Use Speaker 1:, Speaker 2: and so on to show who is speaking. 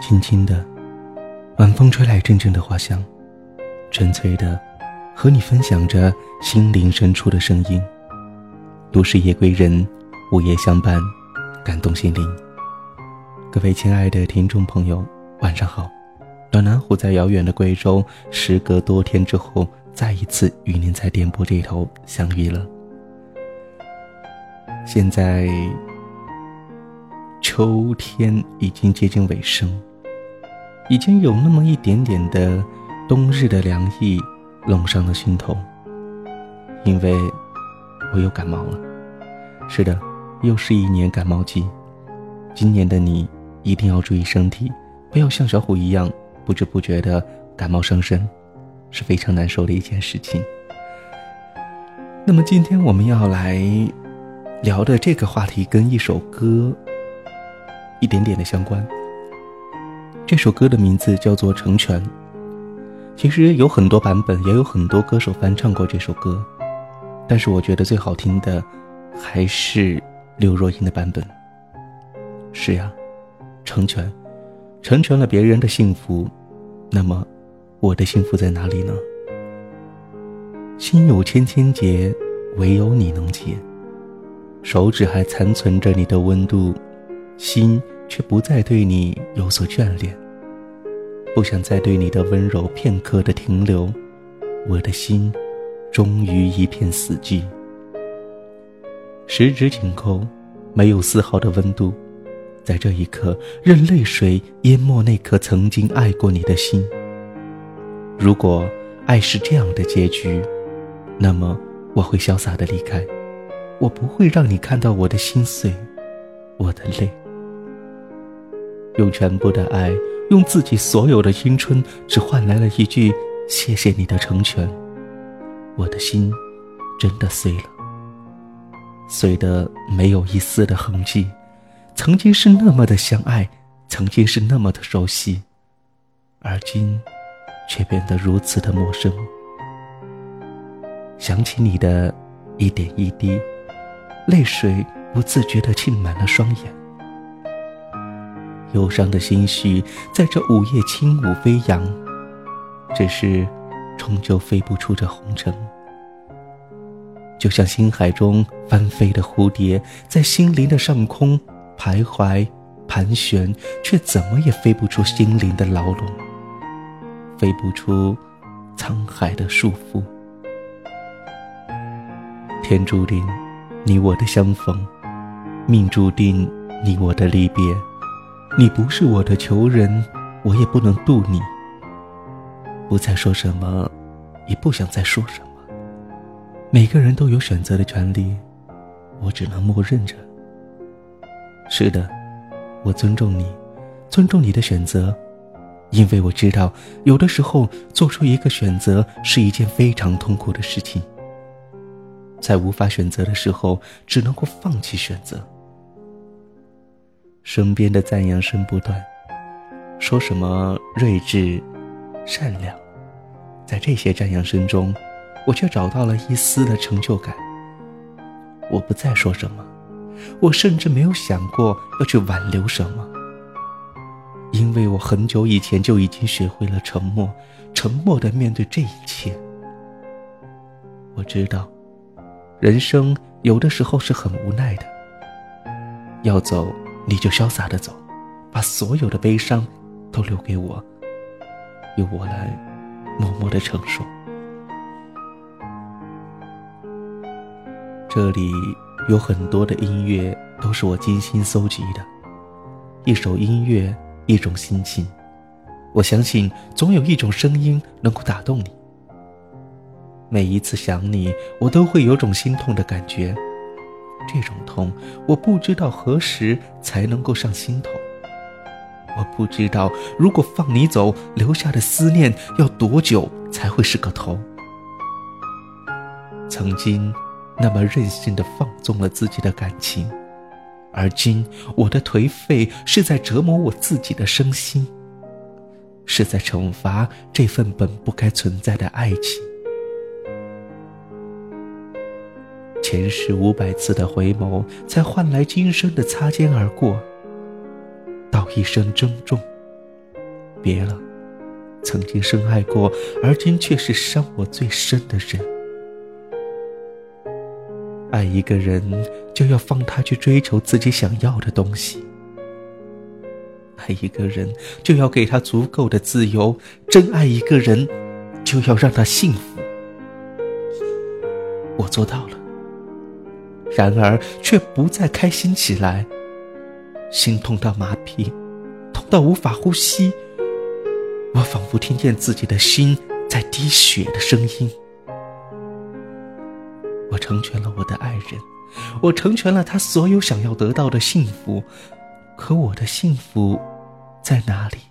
Speaker 1: 轻轻的，晚风吹来阵阵的花香，纯粹的，和你分享着心灵深处的声音。都市夜归人，午夜相伴，感动心灵。各位亲爱的听众朋友，晚上好。暖男虎在遥远的贵州，时隔多天之后，再一次与您在电波这头相遇了。现在，秋天已经接近尾声。已经有那么一点点的冬日的凉意笼上了心头，因为我又感冒了。是的，又是一年感冒季。今年的你一定要注意身体，不要像小虎一样不知不觉的感冒伤身，是非常难受的一件事情。那么今天我们要来聊的这个话题跟一首歌一点点的相关。这首歌的名字叫做《成全》。其实有很多版本，也有很多歌手翻唱过这首歌，但是我觉得最好听的还是刘若英的版本。是呀，成全，成全了别人的幸福，那么我的幸福在哪里呢？心有千千结，唯有你能解。手指还残存着你的温度，心。却不再对你有所眷恋，不想再对你的温柔片刻的停留，我的心终于一片死寂。十指紧扣，没有丝毫的温度，在这一刻，任泪水淹没那颗曾经爱过你的心。如果爱是这样的结局，那么我会潇洒的离开，我不会让你看到我的心碎，我的泪。用全部的爱，用自己所有的青春，只换来了一句“谢谢你的成全”。我的心真的碎了，碎的没有一丝的痕迹。曾经是那么的相爱，曾经是那么的熟悉，而今却变得如此的陌生。想起你的一点一滴，泪水不自觉地浸满了双眼。忧伤的心绪在这午夜轻舞飞扬，只是终究飞不出这红尘。就像星海中翻飞的蝴蝶，在心灵的上空徘徊盘旋，却怎么也飞不出心灵的牢笼，飞不出沧海的束缚。天注定你我的相逢，命注定你我的离别。你不是我的囚人，我也不能渡你。不再说什么，也不想再说什么。每个人都有选择的权利，我只能默认着。是的，我尊重你，尊重你的选择，因为我知道，有的时候做出一个选择是一件非常痛苦的事情。在无法选择的时候，只能够放弃选择。身边的赞扬声不断，说什么睿智、善良，在这些赞扬声中，我却找到了一丝的成就感。我不再说什么，我甚至没有想过要去挽留什么，因为我很久以前就已经学会了沉默，沉默的面对这一切。我知道，人生有的时候是很无奈的，要走。你就潇洒的走，把所有的悲伤都留给我，由我来默默的承受。这里有很多的音乐，都是我精心搜集的。一首音乐，一种心情。我相信，总有一种声音能够打动你。每一次想你，我都会有种心痛的感觉。这种痛，我不知道何时才能够上心头。我不知道，如果放你走，留下的思念要多久才会是个头。曾经，那么任性的放纵了自己的感情，而今，我的颓废是在折磨我自己的身心，是在惩罚这份本不该存在的爱情。前世五百次的回眸，才换来今生的擦肩而过。道一声珍重，别了曾经深爱过，而今却是伤我最深的人。爱一个人，就要放他去追求自己想要的东西；爱一个人，就要给他足够的自由；真爱一个人，就要让他幸福。我做到了，然而却不再开心起来，心痛到麻痹，痛到无法呼吸。我仿佛听见自己的心在滴血的声音。我成全了我的爱人，我成全了他所有想要得到的幸福，可我的幸福在哪里？